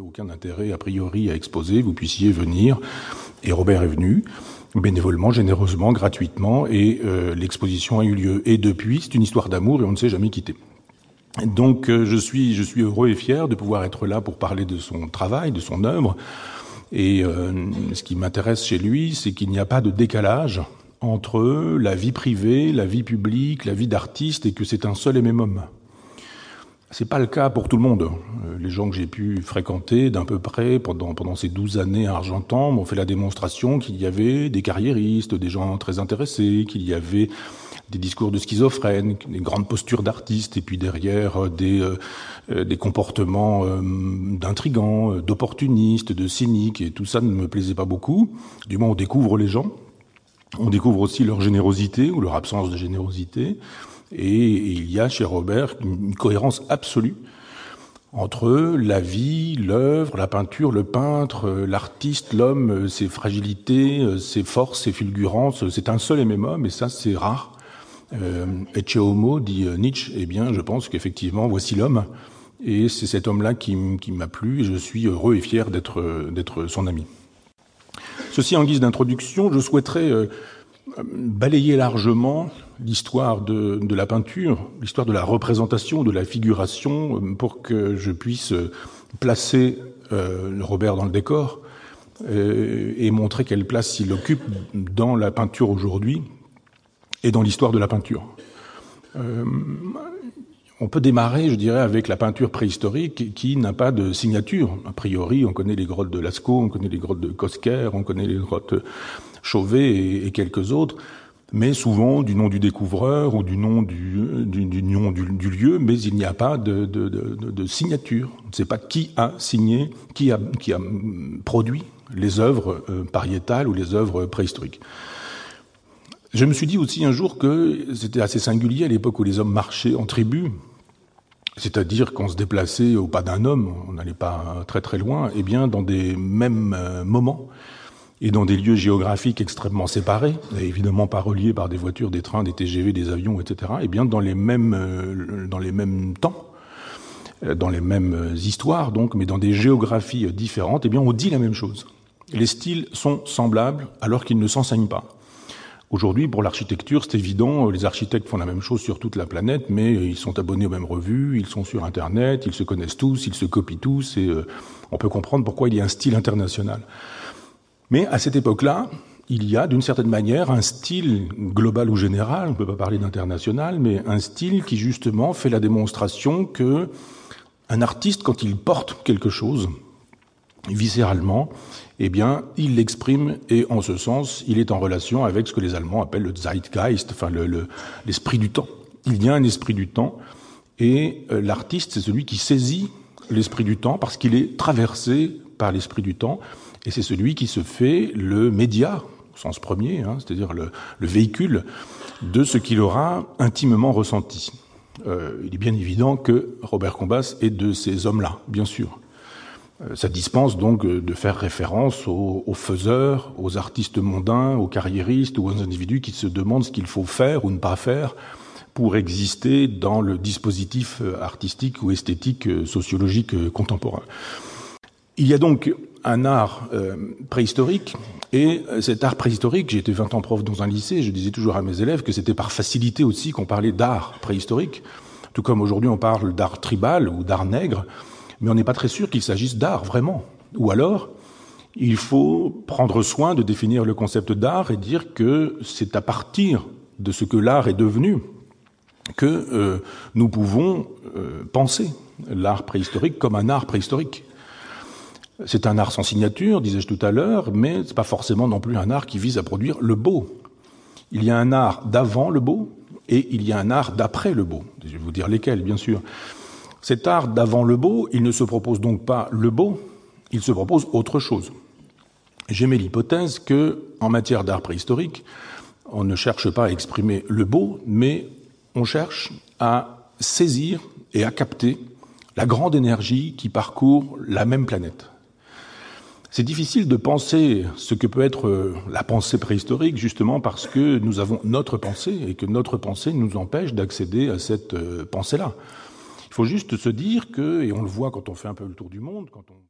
aucun intérêt a priori à exposer, vous puissiez venir. Et Robert est venu bénévolement, généreusement, gratuitement, et euh, l'exposition a eu lieu. Et depuis, c'est une histoire d'amour et on ne s'est jamais quitté. Donc euh, je suis je suis heureux et fier de pouvoir être là pour parler de son travail, de son œuvre. Et euh, ce qui m'intéresse chez lui, c'est qu'il n'y a pas de décalage entre la vie privée, la vie publique, la vie d'artiste, et que c'est un seul et même homme. C'est pas le cas pour tout le monde. Euh, les gens que j'ai pu fréquenter d'un peu près pendant, ces douze années à Argentan m'ont fait la démonstration qu'il y avait des carriéristes, des gens très intéressés, qu'il y avait des discours de schizophrènes, des grandes postures d'artistes, et puis derrière euh, des, euh, des comportements d'intrigants, d'opportunistes, de cyniques, et tout ça ne me plaisait pas beaucoup. Du moins, on découvre les gens, on découvre aussi leur générosité ou leur absence de générosité. Et il y a chez Robert une cohérence absolue entre la vie, l'œuvre, la peinture, le peintre, l'artiste, l'homme, ses fragilités, ses forces, ses fulgurances. C'est un seul et même homme, et ça, c'est rare. Euh, Ecce homo, dit Nietzsche, eh bien, je pense qu'effectivement, voici l'homme. Et c'est cet homme-là qui, m'a plu, et je suis heureux et fier d'être son ami. Ceci en guise d'introduction, je souhaiterais euh, balayer largement l'histoire de, la peinture, l'histoire de la représentation, de la figuration, euh, pour que je puisse euh, placer euh, Robert dans le décor et montrer quelle place il occupe dans la peinture aujourd'hui et dans l'histoire de la peinture. on peut démarrer, je dirais, avec la peinture préhistorique qui n'a pas de signature. A priori, on connaît les grottes de Lascaux, on connaît les grottes de Cosquer, on connaît les grottes Chauvet et, quelques autres, mais souvent du nom du découvreur ou du nom du, lieu, mais il n'y a pas de, signature. On ne sait pas qui a signé, qui a, qui a produit les œuvres euh, pariétales ou les œuvres préhistoriques. Je me suis dit aussi un jour que c'était assez singulier à l'époque où les hommes marchaient en tribu, c'est-à-dire qu'on se déplaçait au pas d'un homme, on n'allait pas très très loin, et eh bien dans des mêmes euh, moments, et dans des lieux géographiques extrêmement séparés, évidemment pas reliés par des voitures, des trains, des TGV, des avions, etc., et bien dans les mêmes, euh, dans les mêmes temps, euh, dans les mêmes histoires, donc, mais dans des géographies différentes, et bien on dit la même chose. Les styles sont semblables alors qu'ils ne s'enseignent pas. Aujourd'hui, pour l'architecture, c'est évident, les architectes font la même chose sur toute la planète, mais ils sont abonnés aux mêmes revues, ils sont sur Internet, ils se connaissent tous, ils se copient tous, et euh, on peut comprendre pourquoi il y a un style international. Mais à cette époque-là, il y a d'une certaine manière un style global ou général, on ne peut pas parler d'international, mais un style qui justement fait la démonstration que un artiste, quand il porte quelque chose, viscéralement, eh bien, il l'exprime et en ce sens, il est en relation avec ce que les Allemands appellent le Zeitgeist, enfin l'esprit du temps. Il y a un esprit du temps et euh, l'artiste, c'est celui qui saisit l'esprit du temps parce qu'il est traversé par l'esprit du temps et c'est celui qui se fait le média, au sens premier, hein, c'est-à-dire le, véhicule de ce qu'il aura intimement ressenti. Euh, il est bien évident que Robert Combas est de ces hommes-là, bien sûr. Euh, ça dispense donc euh, de faire référence aux, aux, faiseurs, aux artistes mondains, aux carriéristes ou aux individus qui se demandent ce qu'il faut faire ou ne pas faire pour exister dans le dispositif artistique ou esthétique sociologique contemporain. Il y a donc un art euh, préhistorique, et euh, cet art préhistorique, j'ai été 20 ans prof dans un lycée, je disais toujours à mes élèves que c'était par facilité aussi qu'on parlait d'art préhistorique, tout comme aujourd'hui on parle d'art tribal ou d'art nègre, mais on n'est pas très sûr qu'il s'agisse d'art vraiment. Ou alors, il faut prendre soin de définir le concept d'art et dire que c'est à partir de ce que l'art est devenu que euh, nous pouvons penser l'art préhistorique comme un art préhistorique. C'est un art sans signature, disais-je tout à l'heure, mais c'est pas forcément non plus un art qui vise à produire le beau. Il y a un art d'avant le beau et il y a un art d'après le beau. Je vais vous dire lesquels, bien sûr. Cet art d'avant le beau, il ne se propose donc pas le beau, il se propose autre chose. J'émets l'hypothèse que, en matière d'art préhistorique, on ne cherche pas à exprimer le beau, mais on cherche à saisir et à capter la grande énergie qui parcourt la même planète. C'est difficile de penser ce que peut être euh, la pensée préhistorique, justement parce que nous avons notre pensée et que notre pensée nous empêche d'accéder à cette euh, pensée-là. Il faut juste se dire que, et on le voit quand on fait un peu le tour du monde, quand on